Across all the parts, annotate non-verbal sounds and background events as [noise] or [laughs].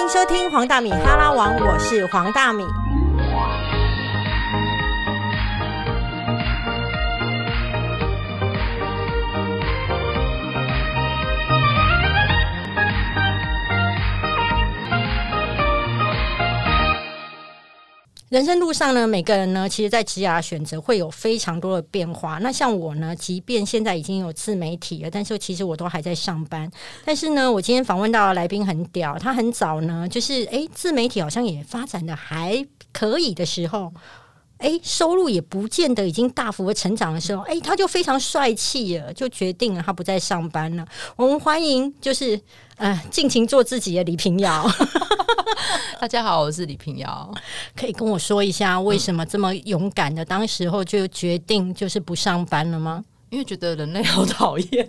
欢迎收听黄大米哈拉王，我是黄大米。人生路上呢，每个人呢，其实，在职涯选择会有非常多的变化。那像我呢，即便现在已经有自媒体了，但是其实我都还在上班。但是呢，我今天访问到的来宾很屌，他很早呢，就是诶，自媒体好像也发展的还可以的时候。哎，收入也不见得已经大幅的成长的时候，哎，他就非常帅气了，就决定了他不再上班了。我们欢迎，就是呃，尽情做自己的李平遥。[laughs] 大家好，我是李平遥。可以跟我说一下，为什么这么勇敢的，当时候就决定就是不上班了吗？因为觉得人类好讨厌。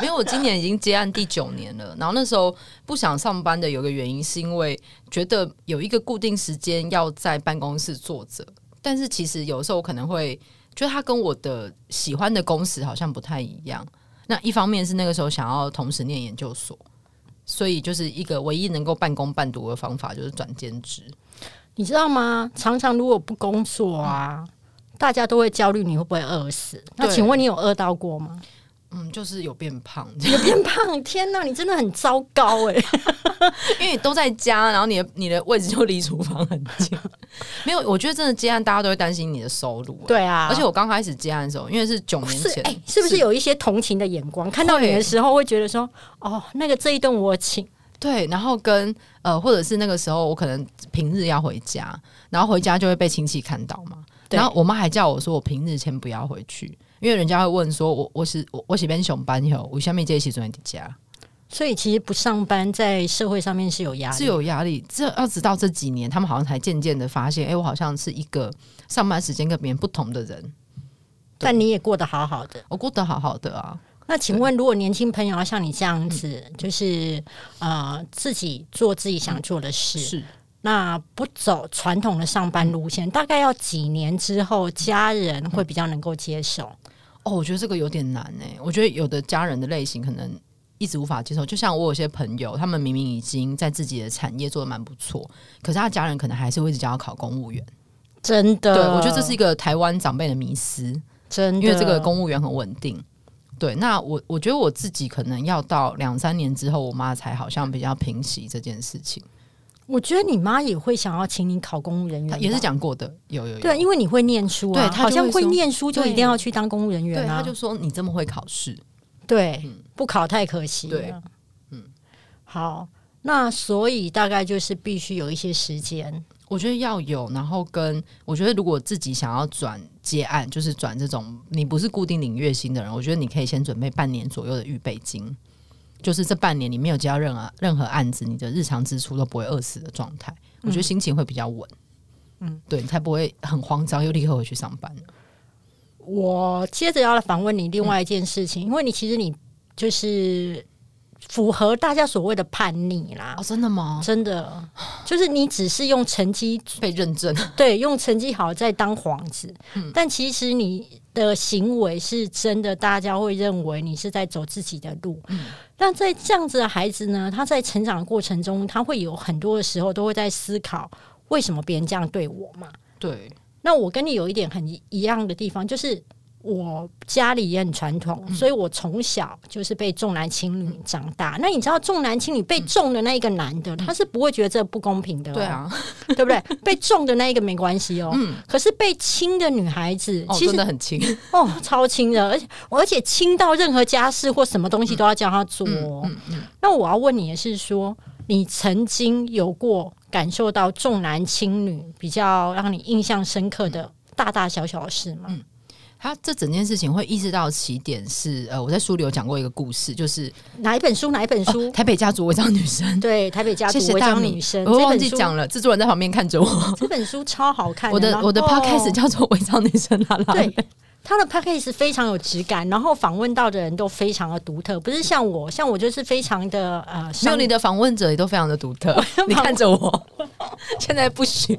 没有，我今年已经接案第九年了。然后那时候不想上班的有个原因，是因为觉得有一个固定时间要在办公室坐着。但是其实有时候可能会觉得他跟我的喜欢的工时好像不太一样。那一方面是那个时候想要同时念研究所，所以就是一个唯一能够半工半读的方法就是转兼职。你知道吗？常常如果不工作啊，大家都会焦虑你会不会饿死。那请问你有饿到过吗？嗯，就是有变胖，有变胖。天哪，你真的很糟糕哎！[laughs] 因为你都在家，然后你的你的位置就离厨房很近。没有，我觉得真的接案，大家都会担心你的收入。对啊，而且我刚开始接案的时候，因为是九年前，哎，是不是有一些同情的眼光？看到你的时候，会觉得说，哦，那个这一顿我请。对，然后跟呃，或者是那个时候，我可能平日要回家，然后回家就会被亲戚看到嘛。然后我妈还叫我说，我平日先不要回去。因为人家会问说，我我是我我是边上班以后，我下面这一起住在你家，所以其实不上班在社会上面是有压力，是有压力。这要直到这几年，他们好像才渐渐的发现，哎，我好像是一个上班时间跟别人不同的人。但你也过得好好的，我过得好好的啊。那请问，如果年轻朋友要像你这样子，就是呃自己做自己想做的事，是。那不走传统的上班路线，大概要几年之后，家人会比较能够接受？哦，我觉得这个有点难呢。我觉得有的家人的类型可能一直无法接受。就像我有些朋友，他们明明已经在自己的产业做的蛮不错，可是他家人可能还是会一直想要考公务员。真的，对我觉得这是一个台湾长辈的迷思。真，因为这个公务员很稳定。对，那我我觉得我自己可能要到两三年之后，我妈才好像比较平息这件事情。我觉得你妈也会想要请你考公务人员，也是讲过的，有有有对，因为你会念书啊，好像会念书就一定要去当公务人员啊。他就说你这么会考试，对，不考太可惜了。嗯，好，那所以大概就是必须有一些时间，我觉得要有，然后跟我觉得如果自己想要转接案，就是转这种你不是固定领月薪的人，我觉得你可以先准备半年左右的预备金。就是这半年你没有接到任何任何案子，你的日常支出都不会饿死的状态，我觉得心情会比较稳。嗯，对你才不会很慌张又立刻回去上班。我接着要来访问你另外一件事情，因为你其实你就是符合大家所谓的叛逆啦。哦，真的吗？真的，就是你只是用成绩被认证，[laughs] 对，用成绩好在当皇子，但其实你的行为是真的，大家会认为你是在走自己的路。那在这样子的孩子呢，他在成长的过程中，他会有很多的时候都会在思考，为什么别人这样对我嘛？对。那我跟你有一点很一样的地方，就是。我家里也很传统，所以我从小就是被重男轻女长大。那你知道重男轻女被重的那一个男的，他是不会觉得这不公平的，对啊，[laughs] 对不对？被重的那一个没关系哦，嗯。可是被轻的女孩子，其实很轻 [laughs] 哦，超轻的，而且而且轻到任何家事或什么东西都要叫他做。那我要问你的是，说你曾经有过感受到重男轻女比较让你印象深刻的大大小小的事吗？他这整件事情会意识到起点是呃，我在书里有讲过一个故事，就是哪一本书？哪一本书？台北家族违章女生。对，台北家族违章女生。我忘记讲了，制作人在旁边看着我。这本书超好看。我的我的 podcast 叫做违章女生啦啦。对，他的 podcast 非常有质感，然后访问到的人都非常的独特，不是像我，像我就是非常的呃，没有你的访问者也都非常的独特。你看着我，现在不许。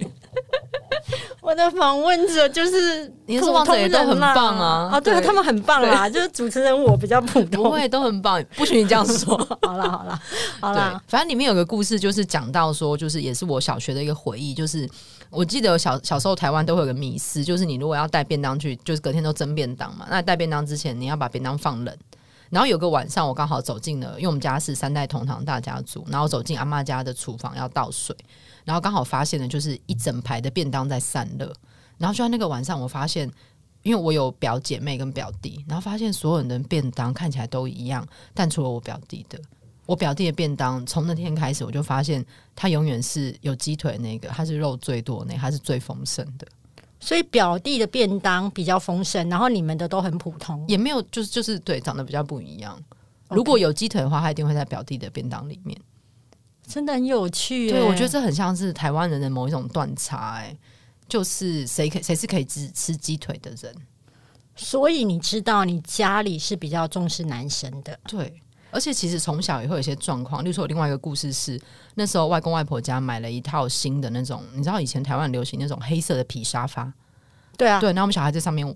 [laughs] 我的访问者就是你的受访者也都很棒啊啊，对啊他们很棒啦，就是主持人我比较普通。[laughs] 不会都很棒，不许你这样说。[laughs] 好了好了好对了，，反正里面有个故事，就是讲到说，就是也是我小学的一个回忆，就是我记得小小时候台湾都会有个迷思，就是你如果要带便当去，就是隔天都蒸便当嘛，那带便当之前你要把便当放冷。然后有个晚上，我刚好走进了，因为我们家是三代同堂大家族，然后走进阿妈家的厨房要倒水，然后刚好发现了就是一整排的便当在散热，然后就在那个晚上，我发现，因为我有表姐妹跟表弟，然后发现所有人的便当看起来都一样，但除了我表弟的，我表弟的便当从那天开始，我就发现他永远是有鸡腿那个，他是肉最多那个，他是最丰盛的，所以表弟的便当比较丰盛，然后你们的都很普通。也没有就是就是对长得比较不一样。如果有鸡腿的话，他一定会在表弟的便当里面。真的很有趣耶，对，我觉得这很像是台湾人的某一种断差、哎，就是谁可谁是可以只吃鸡腿的人，所以你知道，你家里是比较重视男生的，对。而且其实从小也会有一些状况，例如说我另外一个故事是，那时候外公外婆家买了一套新的那种，你知道以前台湾很流行那种黑色的皮沙发，对啊，对，然后我们小孩在上面，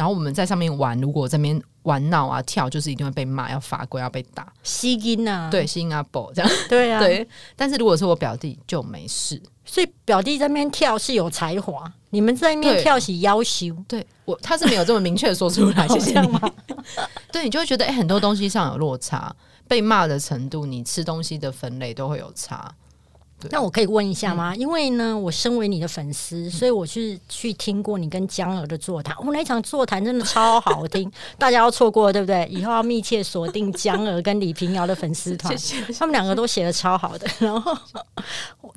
然后我们在上面玩，如果这边玩闹啊跳，就是一定会被骂，要罚跪，要被打，吸音啊，对，新加坡这样，对啊，，[laughs] 对。但是如果是我表弟就没事，所以表弟在那边跳是有才华，你们在那边跳是要求，对我他是没有这么明确地说出来，[laughs] 谢谢你。这样吗？对你就会觉得，哎、很多东西上有落差，被骂的程度，你吃东西的分类都会有差。对那我可以问一下嗯吗？因为呢，我身为你的粉丝，所以我去去听过你跟江儿的座谈。我、那场座谈真的超好听，[laughs] 大家要错过对不对？以后要密切锁定江儿跟李平遥的粉丝团，[laughs] 谢谢。他们两个都写的超好的。[laughs] 然后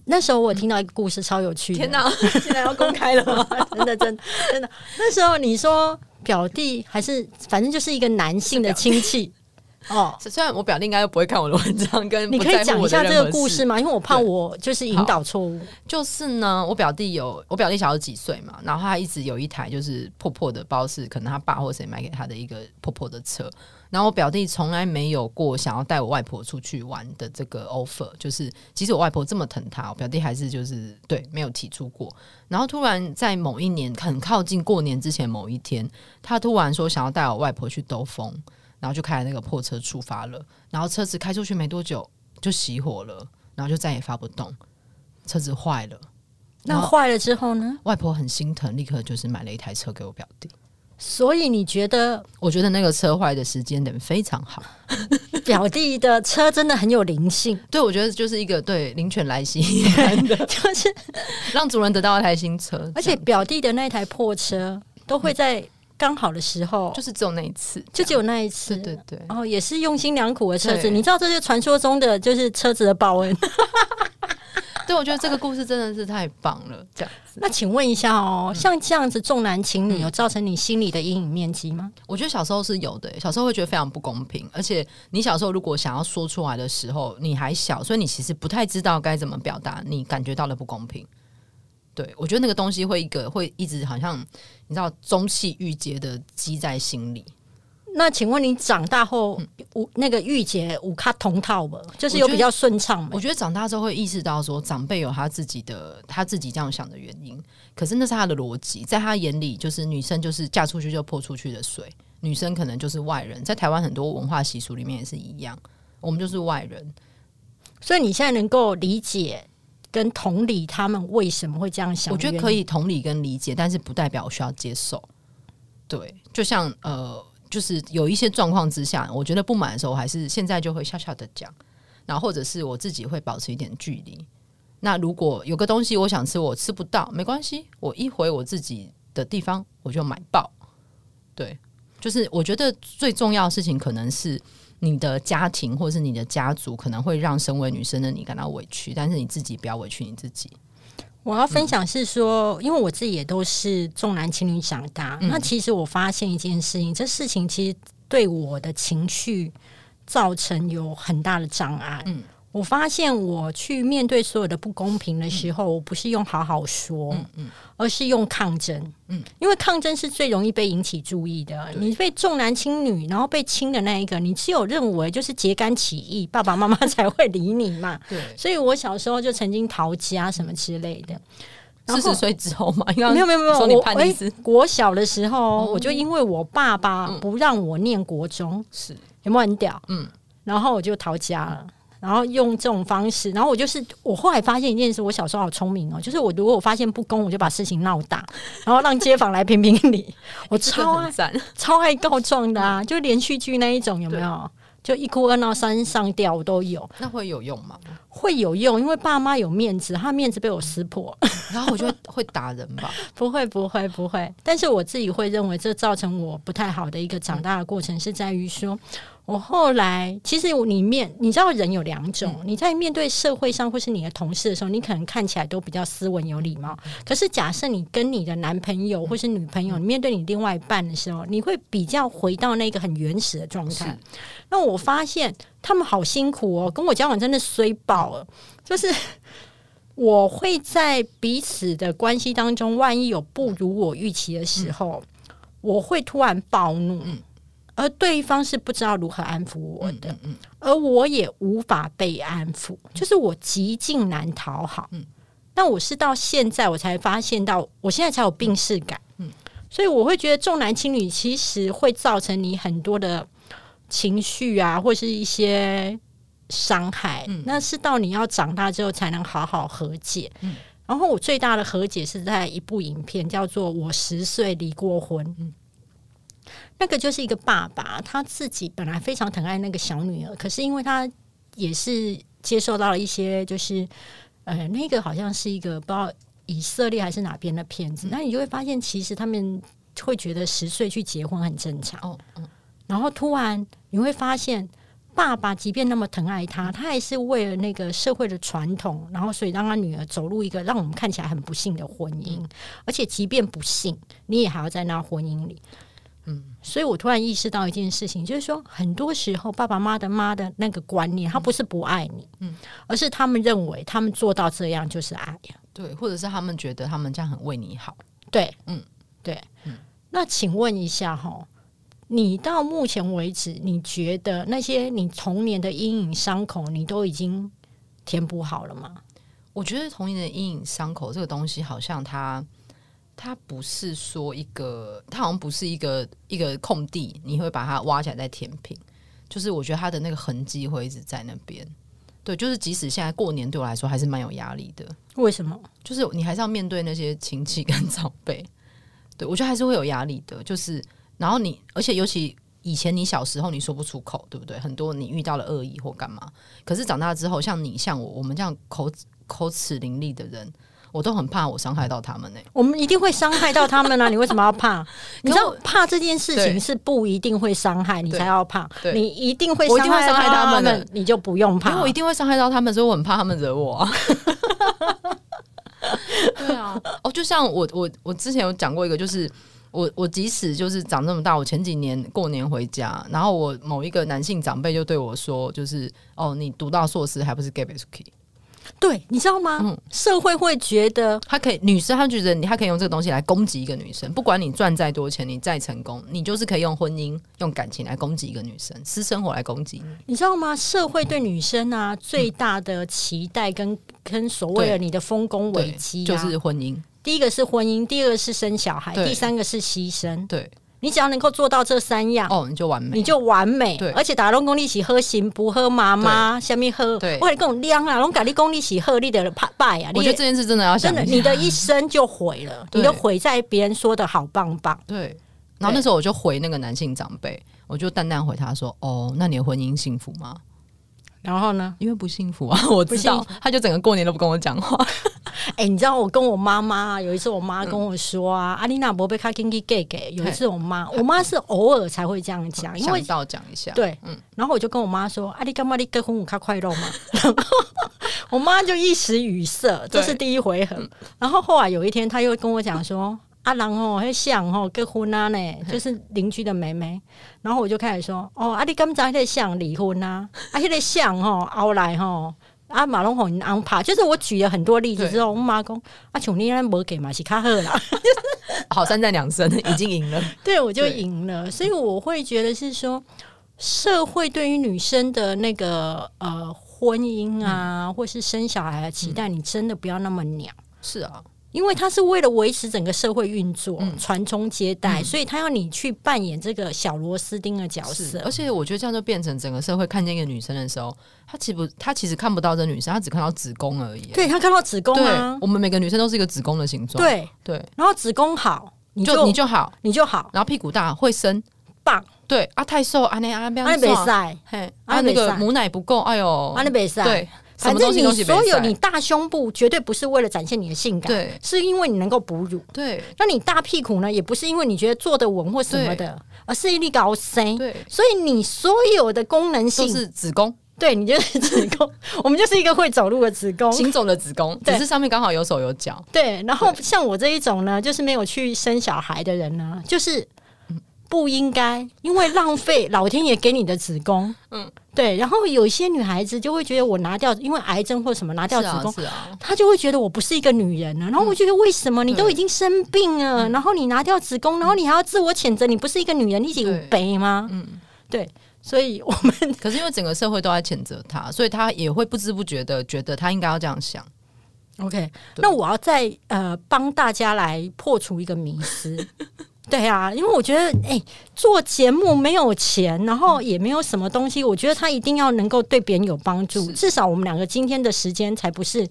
那时候我听到一个故事超有趣的，天哪，现在要公开了吗？真的真的真的。那时候你说表弟还是反正就是一个男性的亲戚哦。[laughs] 虽然我表弟应该不会看我的文章，跟你可以讲一下这个故事吗？因为我怕我就是引导错误。就是呢，我表弟有我表弟小我几岁嘛，然后他一直有一台就是破破的，包是可能他爸或谁买给他的一个破破的车。然后我表弟从来没有过想要带我外婆出去玩的这个 offer，就是即使我外婆这么疼他，我表弟还是就是对没有提出过。然后突然在某一年很靠近过年之前某一天，他突然说想要带我外婆去兜风，然后就开了那个破车出发了。然后车子开出去没多久就熄火了，然后就再也发不动，车子坏了。那坏了之后呢？外婆很心疼，立刻就是买了一台车给我表弟。所以你觉得我觉得那个车坏的时间点非常好，[laughs] 表弟的车真的很有灵性，对我觉得就是一个对灵犬来袭 [laughs] 就是让主人得到一台新车，而且表弟的那台破车都会在刚好的时候，就是只有那一次，就只有那一次。对对对，然后也是用心良苦的车子，你知道这就是传说中的就是车子的报恩。[laughs] 对我觉得这个故事真的是太棒了，这样子。那请问一下哦，嗯像这样子重男轻女，有造成你心里的阴影面积吗？我觉得小时候是有的，小时候会觉得非常不公平，而且你小时候如果想要说出来的时候，你还小，所以你其实不太知道该怎么表达你感觉到的不公平。对我觉得那个东西会一个会一直好像你知道中气郁结的积在心里。那请问你长大后，五那个郁结五卡同套吗，就是有比较顺畅吗我？觉得长大之后会意识到说，长辈有他自己的他自己这样想的原因，可是那是他的逻辑，在他眼里，就是女生就是嫁出去就泼出去的水，女生可能就是外人，在台湾很多文化习俗里面也是一样，我们就是外人。所以你现在能够理解跟同理他们为什么会这样想？我觉得可。以同理跟理解，但是不代表我需要接受。对，就像呃，就是有一些状况之下，我觉得不满的时候，我还是现在就会笑笑的讲，然后或者是我自己会保持一点距离。那如果有个东西我想吃，我吃不到，没关系，我一回我自己的地方我就买爆。对，就是我觉得最重要的事情可能是你的家庭或是你的家族可能会让身为女生的你感到委屈，但是你自己不要委屈你自己。我要分享是说，因为我自己也都是重男轻女长大，嗯那其实我发现一件事情，这事情其实对我的情绪造成有很大的障碍。嗯我发现我去面对所有的不公平的时候，我不是用好好说，嗯嗯而是用抗争。嗯因为抗争是最容易被引起注意的。你被重男轻女，然后被亲的那一个，你只有认为就是揭竿起义，爸爸妈妈才会理你嘛。[laughs] 对，所以我小时候就曾经逃家什么之类的。四十岁之后嘛，因为没有没有没有，我哎叛逆是国小的时候，哦我就因为我爸爸不让我念国中，是有没有很屌？嗯，然后我就逃家了。然后用这种方式，然后我就是我后来发现一件事，我小时候好聪明哦，就是我如果我发现不公，我就把事情闹大，然后让街坊来评评理。我超爱 [laughs] 超爱告状的啊，就连续剧那一种有没有？就一哭二闹三上吊我都有，那会有用吗？会有用，因为爸妈有面子，他面子被我撕破。然后我就会会打人吧，[laughs] 不会，不会，不会。但是我自己会认为，这造成我不太好的一个长大的过程，是在于说，我后来其实你面，你知道人有两种，你在面对社会上或是你的同事的时候，你可能看起来都比较斯文有礼貌。可是假设你跟你的男朋友或是女朋友，你面对你另外一半的时候，你会比较回到那个很原始的状态。那我发现他们好辛苦哦，跟我交往真的衰爆了，就是。[laughs] 我会在彼此的关系当中，万一有不如我预期的时候，我会突然暴怒，而对方是不知道如何安抚我的，而我也无法被安抚，就是我极尽难讨好。那我是到现在我才发现到，我现在才有病视感，所以我会觉得重男轻女其实会造成你很多的情绪啊，或是一些。伤害，那是到你要长大之后才能好好和解。然后我最大的和解是在一部影片，叫做《我十岁离过婚》。那个就是一个爸爸，他自己本来非常疼爱那个小女儿，可是因为他也是接受到了一些，就是呃，那个好像是一个不知道以色列还是哪边的骗子，那你就会发现，其实他们会觉得十岁去结婚很正常。哦，然后突然你会发现。爸爸即便那么疼爱他，他还是为了那个社会的传统，然后所以让他女儿走入一个让我们看起来很不幸的婚姻，而且即便不幸，你也还要在那婚姻里。嗯，所以我突然意识到一件事情，就是说，很多时候爸爸妈妈的妈的那个观念，他不是不爱你，嗯，而是他们认为他们做到这样就是爱。呀，对，或者是他们觉得他们这样很为你好，对，嗯，对，嗯，那请问一下哈。你到目前为止，你觉得那些你童年的阴影伤口，你都已经填补好了吗？我觉得童年的阴影伤口这个东西，好像它它不是说一个，它好像不是一个一个空地，你会把它挖起来再填平。就是我觉得它的那个痕迹会一直在那边。对，就是即使现在过年对我来说还是蛮有压力的。为什么？就是你还是要面对那些亲戚跟长辈。对我觉得还是会有压力的。就是。然后你，而且尤其以前你小时候你说不出口，对不对？很多你遇到了恶意或干嘛，可是长大之后，像你像我，我们这样口口齿伶俐的人，我都很怕我伤害到他们呢。我们一定会伤害到他们啊！[laughs] 你为什么要怕？你知道怕这件事情是不一定会伤害你才要怕，你一定会伤害他们，你就不用怕。因为我一定会伤害到他们，所以我很怕他们惹我。啊 [laughs] 对啊，[laughs] 哦，就像我我我之前有讲过一个，就是。我我即使就是长这么大，我前几年过年回家，然后我某一个男性长辈就对我说，就是哦，你读到硕士还不是 gay key？对，你知道吗？嗯，社会会觉得他可以，女生她觉得你她可以用这个东西来攻击一个女生，不管你赚再多钱，你再成功，你就是可以用婚姻、用感情来攻击一个女生，私生活来攻击你。你知道吗？社会对女生啊最大的期待跟跟所谓的你的丰功伟绩，就是婚姻。第一个是婚姻，第二个是生小孩，第三个是牺牲。对，你只要能够做到这三样，哦，你就完美，你就完美。对，而且打龙功力起喝行不喝妈妈下面喝，对，我跟你讲亮啊，龙咖喱功力起喝你的怕败啊！我觉得这件事真的要真的，你的一生就毁了，你的毁在别人说的好棒棒。对，然后那时候我就回那个男性长辈，我就淡淡回他说：“哦，那你的婚姻幸福吗？”然后呢？因为不幸福啊，[laughs] 我知道，他就整个过年都不跟我讲话。[laughs] 哎，你知道我跟我妈妈有一次，我妈跟我说啊，阿丽娜伯被卡金给给给。有一次我妈，我妈是偶尔才会这样讲，因为到讲一下。对，嗯。然后我就跟我妈说，阿丽干嘛你跟婚舞卡快乐嘛？[laughs] 我妈就一时语塞，这是第一回合。然后后来有一天，她又跟我讲说。阿郎哦，还像哦结婚啊呢，就是邻居的妹妹。然后我就开始说：“哦，啊你刚才在想离婚啊？啊，迄个像哦，[laughs] 后来吼，啊马龙红安排，就是我举了很多例子之后，我妈讲：啊琼你那无给嘛是卡赫啦，[laughs] 好三战两胜，[laughs] 已经赢了。对，我就赢了。所以我会觉得是说，社会对于女生的那个呃婚姻啊，或是生小孩的期待，你真的不要那么鸟。是啊。因为他是为了维持整个社会运作、嗯传宗接代，所以他要你去扮演这个小螺丝钉的角，色而。且我觉得这样就变成整个社会看见一个女生的时候，她其实不，她其实看不到这女生，她只看到子宫而已。对她看到子宫对啊，我们每个女生都是一个子宫的形状。对，对，然后子宫好，你就就你就好，你就好然后屁股大会生。棒，对啊，太瘦啊，那啊不要安利比瘦赛，嘿，啊啊那个母奶不够，哎呦，安利比赛，对，什反正你所有你大胸部绝对不是为了展现你的性感，对。是因为你能够哺乳。对。那你大屁股呢，也不是因为你觉得坐得稳或什么的，而是你高深。对，所以你所有的功能都性，是子宫，对你就是子宫，[laughs] 我们就是一个会走路的子宫。行走的子宫，只是上面刚好有手有脚。对，然后像我这一种呢，就是没有去生小孩的人呢，就是不应该，因为浪费老天爷给你的子宫。嗯，对。然后有一些女孩子就会觉得我拿掉，因为癌症或什么拿掉子宫，是啊，她就会觉得我不是一个女人了。然后我觉得为什么你都已经生病了，然后你拿掉子宫，然后你还要自我谴责，你不是一个女人，你有对悲吗？嗯，对。所以我们 [laughs] 可是因为整个社会都在谴责她，所以她也会不知不觉的觉得她应该要这样想。OK，那我要再呃帮大家来破除一个迷思。[laughs] 对啊，因为我觉得，哎、做节目没有钱，然后也没有什么东西，我觉得他一定要能够对别人有帮助，至少我们两个今天的时间才不是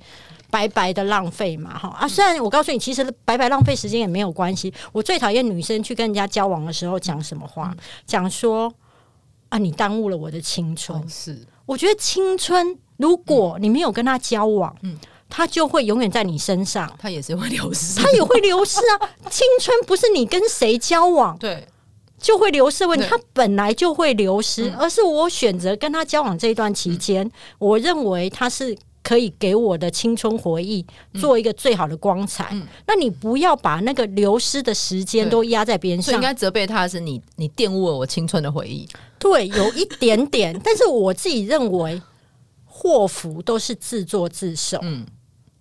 白白的浪费嘛，哈啊！虽然我告诉你，其实白白浪费时间也没有关系。我最讨厌女生去跟人家交往的时候讲什么话，讲说啊，你耽误了我的青春。哦，是我觉得青春，如果你没有跟他交往，嗯他就会永远在你身上，它也是会流失。它也会流失啊。[laughs] 青春不是你跟谁交往对就会流失问题，对他本来就会流失，嗯而是我选择跟他交往这一段期间，我认为他是。可以给我的青春回忆做一个最好的光彩。嗯那你不要把那个流失的时间都压在别人上应。该责备他的是你，你玷污了我青春的回忆。对，有一点点，但是我自己认为祸福都是自作自受。嗯，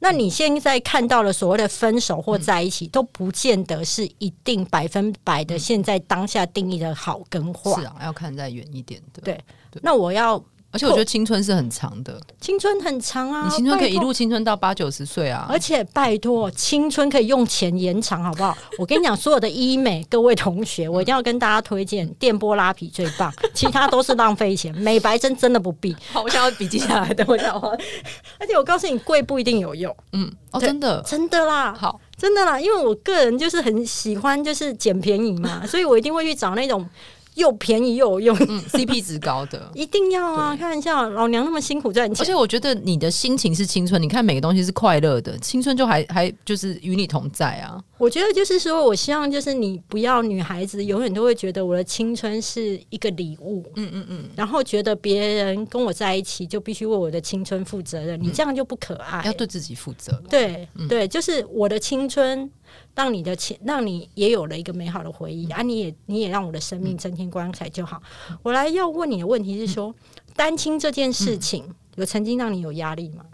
那你现在看到了所谓的分手或在一起，都不见得是一定百分百的现在当下定义的好跟坏。是啊，要看再远一点的。对。那我要而且我觉得青春是很长的，青春很长啊，你青春可以一。路青春到八九十岁啊。而且拜托，青春可以用钱延长，好不好？[laughs] 我跟你讲，所有的医美，各位同学，我一定要跟大家推荐电波拉皮最棒，[laughs] 其他都是浪费钱。美白针真的不必，好，我想要笔记下来，等我讲话。[laughs] 而且我告诉你，贵不一定有用，嗯，哦，真的真的啦。好，真的啦，因为我个人就是很喜欢就是捡便宜嘛，所以我一定会去找那种又便宜又有用，嗯，CP 值高的。[laughs] 一定要啊！开玩笑，老娘那么辛苦赚钱，而且我觉得你的心情是青春，你看每个东西是快乐的，青春就还还就是与你同在啊。我觉得就是说，我希望就是你不要女孩子永远都会觉得我的青春是一个礼物，嗯嗯嗯，然后觉得别人跟我在一起就必须为我的青春负责任，你这样就不可爱。要对自己负责。对对，就是我的青春，让你的前，让你也有了一个美好的回忆、啊！你也你也让我的生命增添光彩就好。我来要问你的问题是说，单亲这件事情、有曾经让你有压力吗？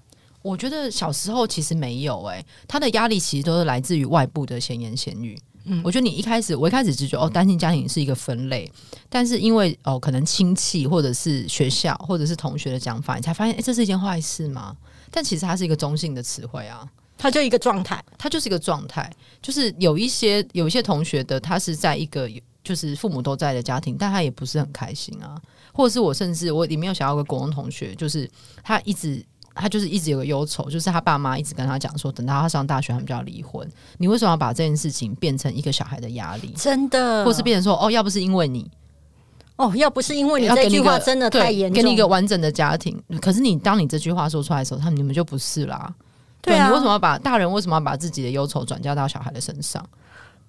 我觉得小时候其实没有诶、他的压力其实都是来自于外部的闲言闲语。嗯，我觉得你一开始，我一开始只觉得哦，单亲家庭是一个分类，但是因为哦，可能亲戚或者是学校或者是同学的讲法，你才发现，诶，这是一件坏事吗？但其实它是一个中性的词汇啊。它就一个状态，他就是一个状态，就是有一些有一些同学的，他是在一个就是父母都在的家庭，但他也不是很开心啊。或者是我甚至我里面有想要个国中同学，就是他一直他就是一直有个忧愁，就是他爸妈一直跟他讲说，等到他上大学，他们就要离婚。你为什么要把这件事情变成一个小孩的压力？真的，或是变成说，哦，要不是因为你，哦，要不是因为你这句话真的太严重，给你一个完整的家庭。可是你当你这句话说出来的时候，他们你们就不是啦。对啊你为什么要把大人为什么要把自己的忧愁转嫁到小孩的身上？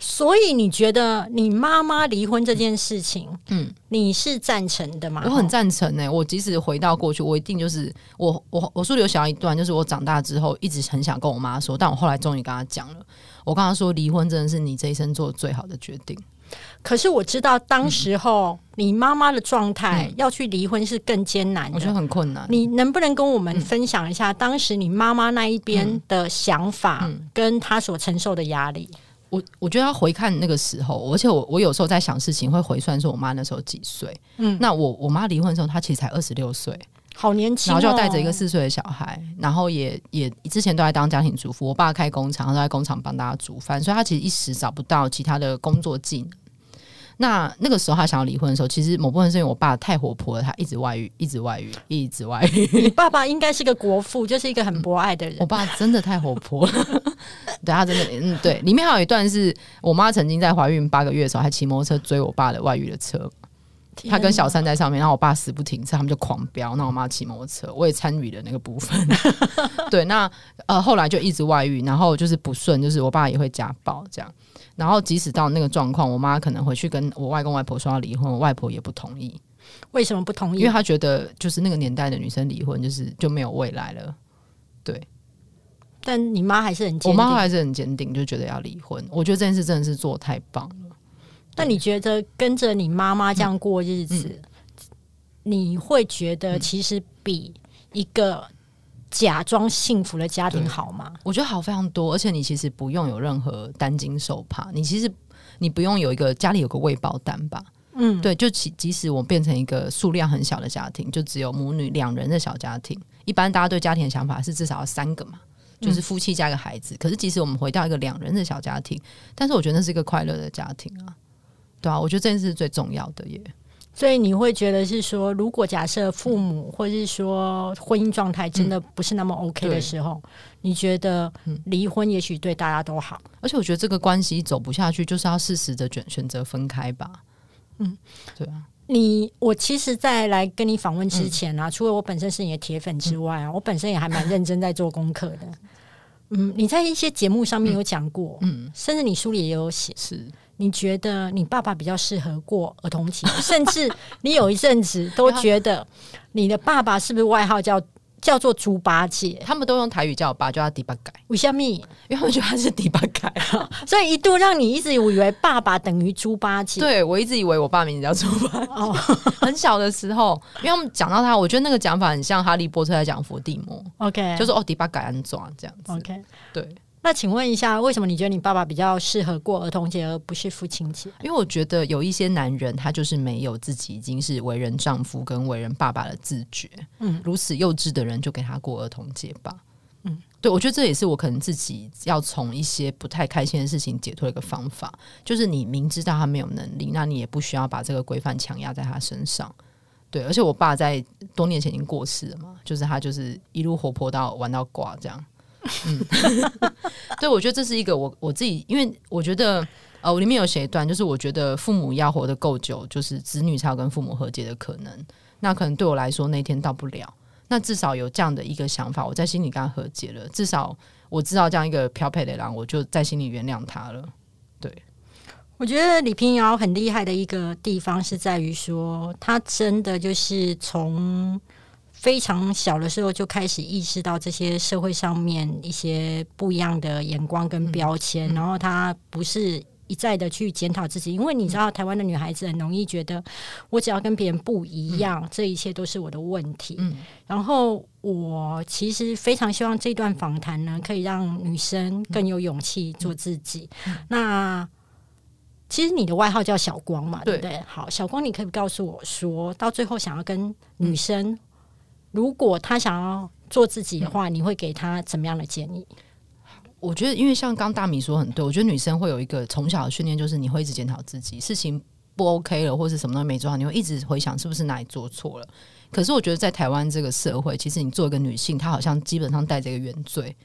所以你觉得你妈妈离婚这件事情，嗯，你是赞成的吗？我很赞成呢、我即使回到过去，我一定就是我我我书里有写到一段，就是我长大之后一直很想跟我妈说，但我后来终于跟她讲了。我跟她说，离婚真的是你这一生做最好的决定。可是我知道当时候你妈妈的状态嗯要去离婚是更艰难我觉得。很困难。你能不能跟我们分享一下当时你妈妈那一边的想法嗯，跟她所承受的压力？我我觉得要回看那个时候，而且我我有时候在想事情，会回算说我妈那时候几岁。嗯嗯，那我我妈离婚的时候，她其实才二十六岁。好年轻、然后就带着一个四岁的小孩，然后也也之前都在当家庭主妇。我爸开工厂，他都在工厂帮大家煮饭，所以他其实一时找不到其他的工作技能。那那个时候他想要离婚的时候，其实某部分是因为我爸太活泼了，他一直外遇，一直外遇，一直外遇。你爸爸应该是个国父，就是一个很博爱的人。我爸真的太活泼了，[laughs] 对他真的，嗯，对。里面还有一段是我妈曾经在怀孕八个月的时候，还骑摩托车追我爸的外遇的车。他跟小三在上面，然后我爸死不停车，他们就狂飙。那我妈骑摩托车，我也参与了那个部分。[laughs] 对，那呃后来就一直外遇，然后就是不顺，就是我爸也会家暴这样。然后即使到那个状况，我妈可能回去跟我外公外婆说要离婚，我外婆也不同意。为什么不同意？因为她觉得就是那个年代的女生离婚就是就没有未来了。对，但你妈还是很坚定，我妈还是很坚定，就觉得要离婚。我觉得这件事真的是做太棒了。那你觉得跟着你妈妈这样过日子，你会觉得其实比一个假装幸福的家庭好吗？我觉得好非常多，而且你其实不用有任何担惊受怕，你其实你不用有一个家里有个未保单吧？嗯，对，就即即使我变成一个数量很小的家庭，就只有母女两人的小家庭，一般大家对家庭的想法是至少要三个嘛，就是夫妻加一个孩子。可是即使我们回到一个两人的小家庭，但是我觉得那是一个快乐的家庭啊。对啊，我觉得这件事是最重要的耶。所以你会觉得是说，如果假设父母或者是说婚姻状态真的不是那么 OK 的时候，你觉得离婚也许对大家都好。而且我觉得这个关系走不下去，就是要适时的选选择分开吧。嗯，对啊。你我其实，在来跟你访问之前啊，除了我本身是你的铁粉之外啊，我本身也还蛮认真在做功课的。嗯，你在一些节目上面有讲过，嗯，甚至你书里也有写是。你觉得你爸爸比较适合过儿童期，[laughs] 甚至你有一阵子都觉得你的爸爸是不是外号叫叫做猪八戒？他们都用台语叫我爸，叫他迪巴改。为什么？因为他们觉得他是迪巴改，[laughs] 所以一度让你一直以为爸爸等于猪八戒。对我一直以为我爸名字叫猪八戒。哦，[laughs] 很小的时候，因为他们讲到他，我觉得那个讲法很像哈利波特在讲伏地魔。OK，就是哦，迪巴改安装这样子。OK，对。那请问一下，为什么你觉得你爸爸比较适合过儿童节，而不是父亲节？因为我觉得有一些男人，他就是没有自己已经是为人丈夫跟为人爸爸的自觉。嗯，如此幼稚的人，就给他过儿童节吧。嗯，对，我觉得这也是我可能自己要从一些不太开心的事情解脱的一个方法。就是你明知道他没有能力，那你也不需要把这个规范强压在他身上。对，而且我爸在多年前已经过世了嘛，就是他就是一路活泼到玩到挂这样。嗯，[laughs] 对，我觉得这是一个我我自己，因为我觉得呃，我里面有写一段，就是我觉得父母要活得够久，就是子女才有跟父母和解的可能。那可能对我来说那天到不了，那至少有这样的一个想法，我在心里跟他和解了。至少我知道这样一个漂配的狼，我就在心里原谅他了。对，我觉得李平遥很厉害的一个地方是在于说，他真的就是从。非常小的时候就开始意识到这些社会上面一些不一样的眼光跟标签，然后他不是一再的去检讨自己，因为你知道台湾的女孩子很容易觉得我只要跟别人不一样，这一切都是我的问题。然后我其实非常希望这段访谈呢，可以让女生更有勇气做自己。那其实你的外号叫小光嘛，对不对？好，小光，你可以告诉我说到最后想要跟女生。如果他想要做自己的话，你会给他怎么样的建议？我觉得，因为像刚大米说很对，我觉得女生会有一个从小的训练，就是你会一直检讨自己，事情不 OK 了，或是什么都没做好，你会一直回想是不是哪里做错了。可是我觉得在台湾这个社会，其实你做一个女性，她好像基本上带着一个原罪，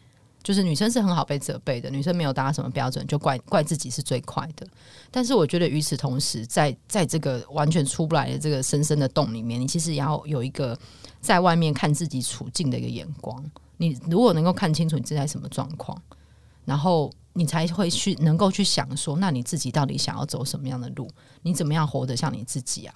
就是女生是很好被责备的，女生没有达到什么标准就怪怪自己是最快的。但是我觉得与此同时，在在这个完全出不来的这个深深的洞里面，你其实也要有一个。在外面看自己处境的一个眼光，你如果能够看清楚你自己在什么状况，然后你才会去能够去想说，那你自己到底想要走什么样的路？你怎么样活得像你自己啊？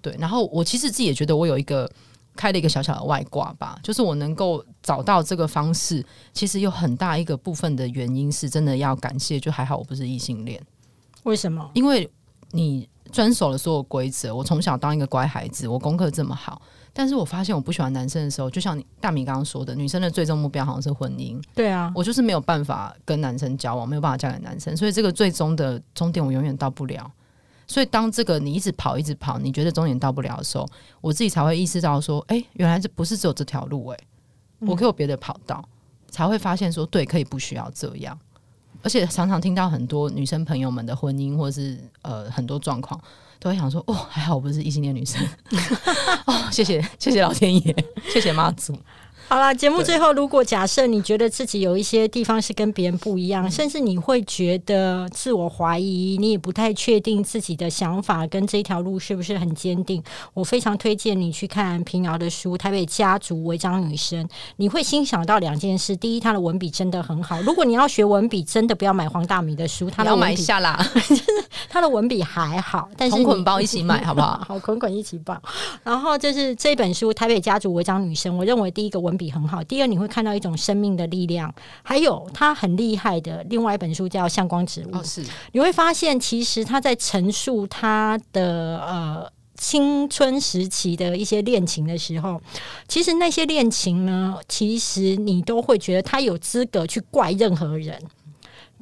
对。然后我其实自己也觉得我有一个开了一个小小的外挂吧，就是我能够找到这个方式，其实有很大一个部分的原因是真的要感谢，就还好我不是异性恋。为什么？因为你遵守了所有规则，我从小当一个乖孩子，我功课这么好。但是我发现我不喜欢男生的时候，就像你大米刚刚说的，女生的最终目标好像是婚姻。对啊，我就是没有办法跟男生交往，没有办法嫁给男生，所以这个最终的终点我永远到不了。所以当这个你一直跑一直跑，你觉得终点到不了的时候，我自己才会意识到说，哎、原来这不是只有这条路、哎，我可以有别的跑道，才会发现说，对，可以不需要这样。而且常常听到很多女生朋友们的婚姻或是呃很多状况，都会想说，哦，还好我不是异性恋女生，[laughs] 哦，谢谢谢谢老天爷，谢谢妈祖。好啦，节目最后，如果假设你觉得自己有一些地方是跟别人不一样，甚至你会觉得自我怀疑，你也不太确定自己的想法跟这条路是不是很坚定，我非常推荐你去看平遥的书《台北家族违章女生》，你会欣赏到两件事：第一，他的文笔真的很好；如果你要学文笔，真的不要买黄大米的书，他你要买下啦，[laughs] 他的文笔还好，但是同捆包一起买好不好？[laughs] 好，捆捆一起报。然后就是这本书《台北家族违章女生》，我认为第一个文笔很好，第二你会看到一种生命的力量，还有他很厉害的另外一本书叫《向光植物》，哦，是你会发现其实他在陈述他的呃。青春时期的一些恋情的时候，其实那些恋情呢，其实你都会觉得他有资格去怪任何人。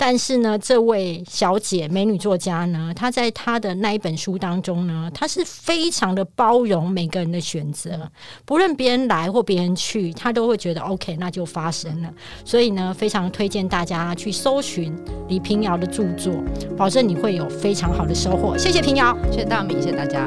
但是呢，这位小姐美女作家呢，她在她的那一本书当中呢，她是非常的包容每个人的选择，不论别人来或别人去，她都会觉得 OK，那就发生了。所以呢，非常推荐大家去搜寻李平遥的著作，保证你会有非常好的收获。谢谢平遥。谢谢大米，谢谢大家。